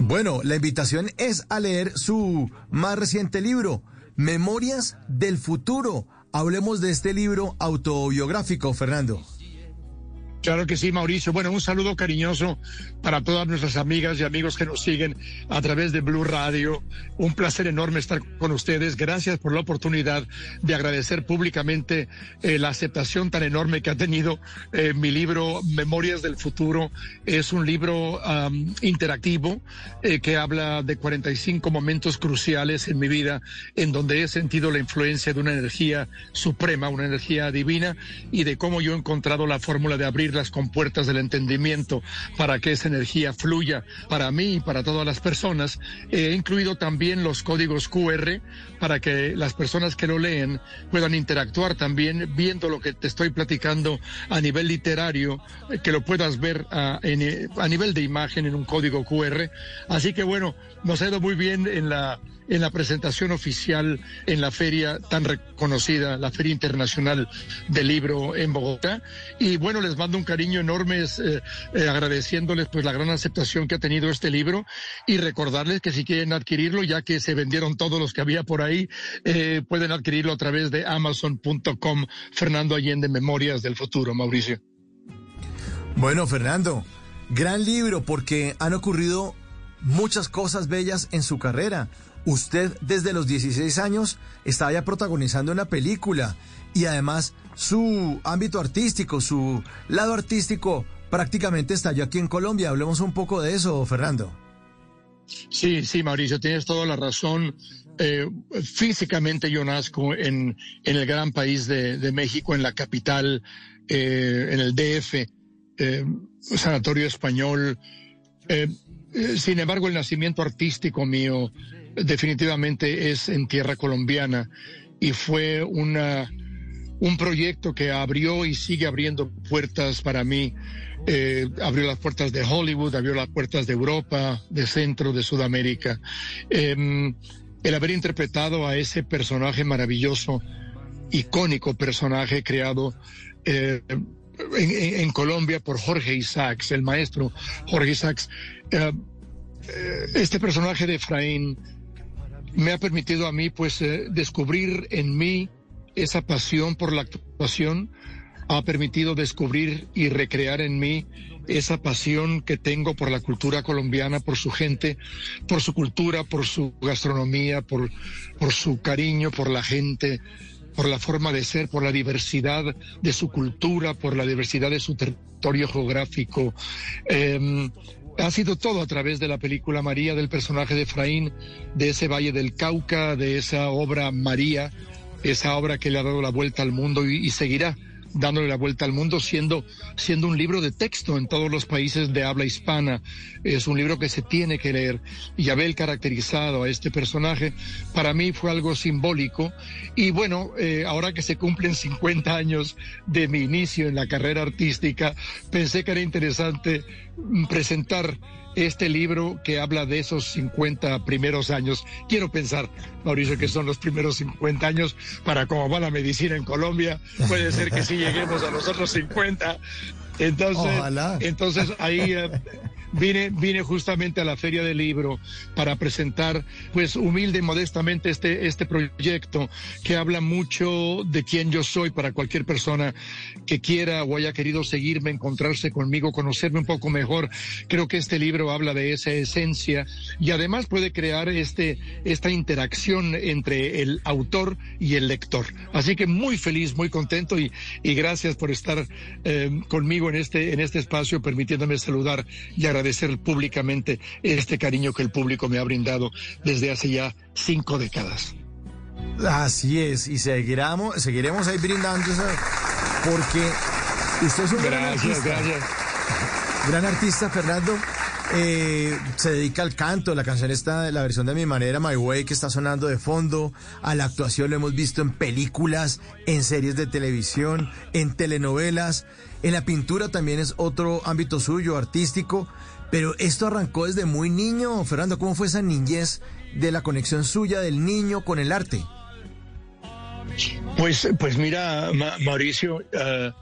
Bueno, la invitación es a leer su más reciente libro, Memorias del Futuro. Hablemos de este libro autobiográfico, Fernando. Claro que sí, Mauricio. Bueno, un saludo cariñoso para todas nuestras amigas y amigos que nos siguen a través de Blue Radio. Un placer enorme estar con ustedes. Gracias por la oportunidad de agradecer públicamente eh, la aceptación tan enorme que ha tenido eh, mi libro Memorias del Futuro. Es un libro interactivo eh, que habla de 45 momentos cruciales en mi vida en donde he sentido la influencia de una energía suprema, una energía divina y de cómo yo he encontrado la fórmula de abrir las compuertas del entendimiento para que esa energía fluya para mí y para todas las personas. He incluido también los códigos QR para que las personas que lo leen puedan interactuar también viendo lo que te estoy platicando a nivel literario, que lo puedas ver a, a nivel de imagen en un código QR. Así que bueno, nos ha ido muy bien en la en la presentación oficial en la feria tan reconocida, la Feria Internacional del Libro en Bogotá. Y bueno, les mando un cariño enorme eh, eh, agradeciéndoles pues la gran aceptación que ha tenido este libro y recordarles que si quieren adquirirlo, ya que se vendieron todos los que había por ahí, eh, pueden adquirirlo a través de amazon.com. Fernando Allende, Memorias del Futuro, Mauricio. Bueno, Fernando, gran libro porque han ocurrido muchas cosas bellas en su carrera. Usted desde los 16 años estaba ya protagonizando una película y además su ámbito artístico, su lado artístico prácticamente estalló aquí en Colombia. Hablemos un poco de eso, Fernando. Sí, sí, Mauricio, tienes toda la razón. Eh, físicamente yo nazco en, en, el gran país de, México, en la capital, eh, en el DF, eh, Sanatorio Español. sin embargo, el nacimiento artístico mío definitivamente es en tierra colombiana y fue una, un proyecto que abrió y sigue abriendo puertas para mí. Eh, abrió las puertas de Hollywood, abrió las puertas de Europa, de Centro, de Sudamérica. Em, el haber interpretado a ese personaje maravilloso, icónico personaje creado eh, en, Colombia por Jorge Isaacs, el maestro Jorge Isaacs. Eh, este personaje de Efraín me ha permitido a mí pues descubrir en mí esa pasión por la actuación, ha permitido descubrir y recrear en mí esa pasión que tengo por la cultura colombiana, por su gente, por su cultura, por su gastronomía, por, su cariño, por la gente, por la forma de ser, por la diversidad de su cultura, por la diversidad de su territorio geográfico. Em, ha sido todo a través de la película María, del personaje de Efraín, de ese Valle del Cauca, de esa obra María, esa obra que le ha dado la vuelta al mundo y, seguirá dándole la vuelta al mundo, siendo, siendo un libro de texto en todos los países de habla hispana. Es un libro que se tiene que leer. Y haber caracterizado a este personaje, para mí fue algo simbólico. Y bueno, eh, ahora que se cumplen 50 años de mi inicio en la carrera artística, pensé que era interesante presentar este libro que habla de esos 50 primeros años. Quiero pensar, Mauricio, que son los primeros 50 años para cómo va la medicina en Colombia. Puede ser que sí lleguemos a los otros 50. Entonces, entonces ahí eh, vine, vine justamente a la Feria del Libro para presentar, pues humilde y modestamente, este, este proyecto que habla mucho de quién yo soy para cualquier persona que quiera o haya querido seguirme, encontrarse conmigo, conocerme un poco mejor. Creo que este libro habla de esa esencia y además puede crear este, esta interacción entre el autor y el lector. Así que muy feliz, muy contento y, y gracias por estar eh, conmigo en este, en este espacio, permitiéndome saludar y agradecer agradecer públicamente este cariño que el público me ha brindado desde hace ya cinco décadas. Así es, y seguiremos, seguiremos ahí brindando porque usted es un gran artista. Gracias. Gran artista, Fernando. Eh, se dedica al canto, la canción está, la versión de mi manera, My Way, que está sonando de fondo, a la actuación lo hemos visto en películas, en series de televisión, en telenovelas, en la pintura también es otro ámbito suyo, artístico, pero esto arrancó desde muy niño. Fernando, ¿cómo fue esa niñez de la conexión suya del niño con el arte? Pues, pues mira, Mauricio, eh,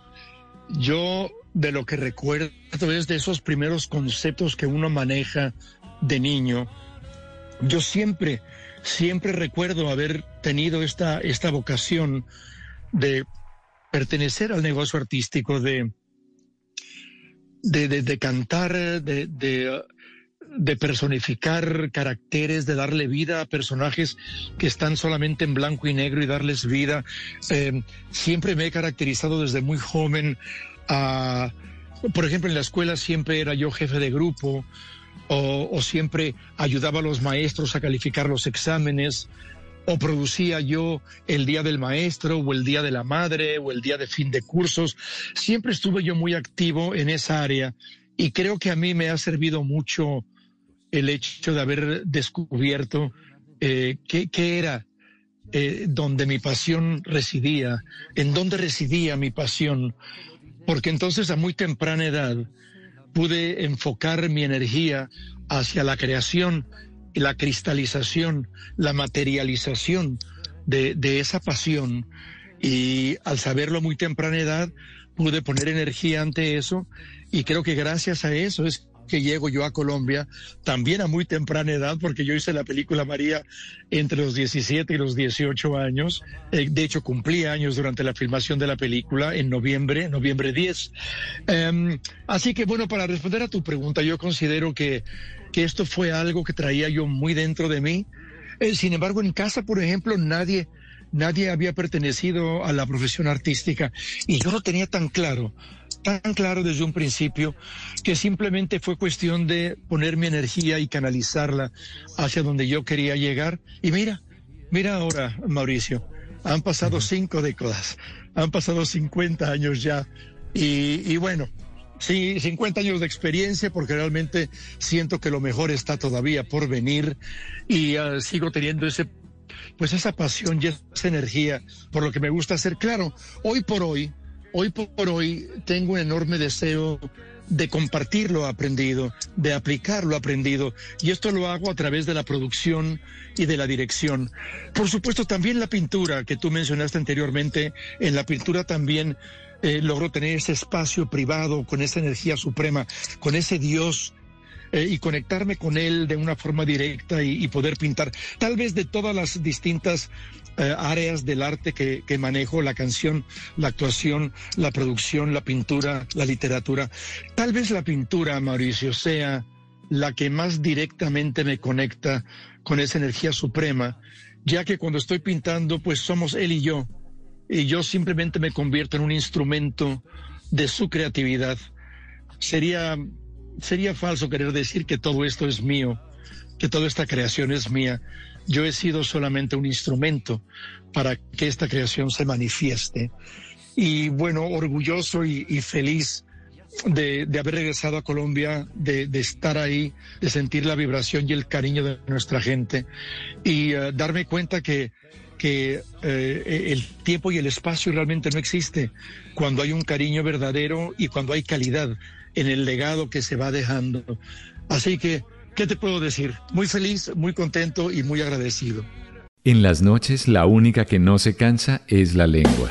yo de lo que recuerdo es de esos primeros conceptos que uno maneja de niño, yo siempre, siempre recuerdo haber tenido esta, esta vocación de pertenecer al negocio artístico, de, de, de, cantar, de, de, personificar caracteres, de darle vida a personajes que están solamente en blanco y negro y darles vida. Eh, siempre me he caracterizado desde muy joven a, por ejemplo, en la escuela siempre era yo jefe de grupo o, o siempre ayudaba a los maestros a calificar los exámenes o producía yo el día del maestro o el día de la madre o el día de fin de cursos. Siempre estuve yo muy activo en esa área y creo que a mí me ha servido mucho el hecho de haber descubierto eh, qué, era eh, donde mi pasión residía, en dónde residía mi pasión, porque entonces a muy temprana edad pude enfocar mi energía hacia la creación la cristalización, la materialización de, esa pasión. Y al saberlo muy temprana edad, pude poner energía ante eso y creo que gracias a eso es que llego yo a Colombia, también a muy temprana edad, porque yo hice la película María entre los 17 y los 18 años. Eh, de hecho, cumplí años durante la filmación de la película en noviembre, noviembre 10. Em, así que, bueno, para responder a tu pregunta, yo considero que que esto fue algo que traía yo muy dentro de mí. Eh, sin embargo, en casa, por ejemplo, nadie, nadie había pertenecido a la profesión artística y yo lo tenía tan claro, tan claro desde un principio, que simplemente fue cuestión de poner mi energía y canalizarla hacia donde yo quería llegar. Y mira, mira ahora, Mauricio, han pasado cinco décadas, han pasado 50 años ya. Y, y bueno, Sí, 50 años de experiencia porque realmente siento que lo mejor está todavía por venir y ah, sigo teniendo ese pues esa pasión y esa energía por lo que me gusta hacer. Claro, hoy por hoy, hoy por hoy tengo un enorme deseo de compartir lo aprendido, de aplicar lo aprendido. Y esto lo hago a través de la producción y de la dirección. Por supuesto, también la pintura que tú mencionaste anteriormente, en la pintura también eh, logro tener ese espacio privado con esa energía suprema, con ese Dios eh, y conectarme con Él de una forma directa y, poder pintar. Tal vez de todas las distintas eh, áreas del arte que, que, manejo, la canción, la actuación, la producción, la pintura, la literatura, tal vez la pintura, Mauricio, sea la que más directamente me conecta con esa energía suprema, ya que cuando estoy pintando, pues somos Él y yo y yo simplemente me convierto en un instrumento de su creatividad. Sería, sería falso querer decir que todo esto es mío, que toda esta creación es mía. Yo he sido solamente un instrumento para que esta creación se manifieste. Y bueno, orgulloso y, feliz de, haber regresado a Colombia, de, estar ahí, de sentir la vibración y el cariño de nuestra gente y eh, darme cuenta que que eh, el tiempo y el espacio realmente no existe cuando hay un cariño verdadero y cuando hay calidad en el legado que se va dejando. Así que, ¿qué te puedo decir? Muy feliz, muy contento y muy agradecido. En las noches la única que no se cansa es la lengua.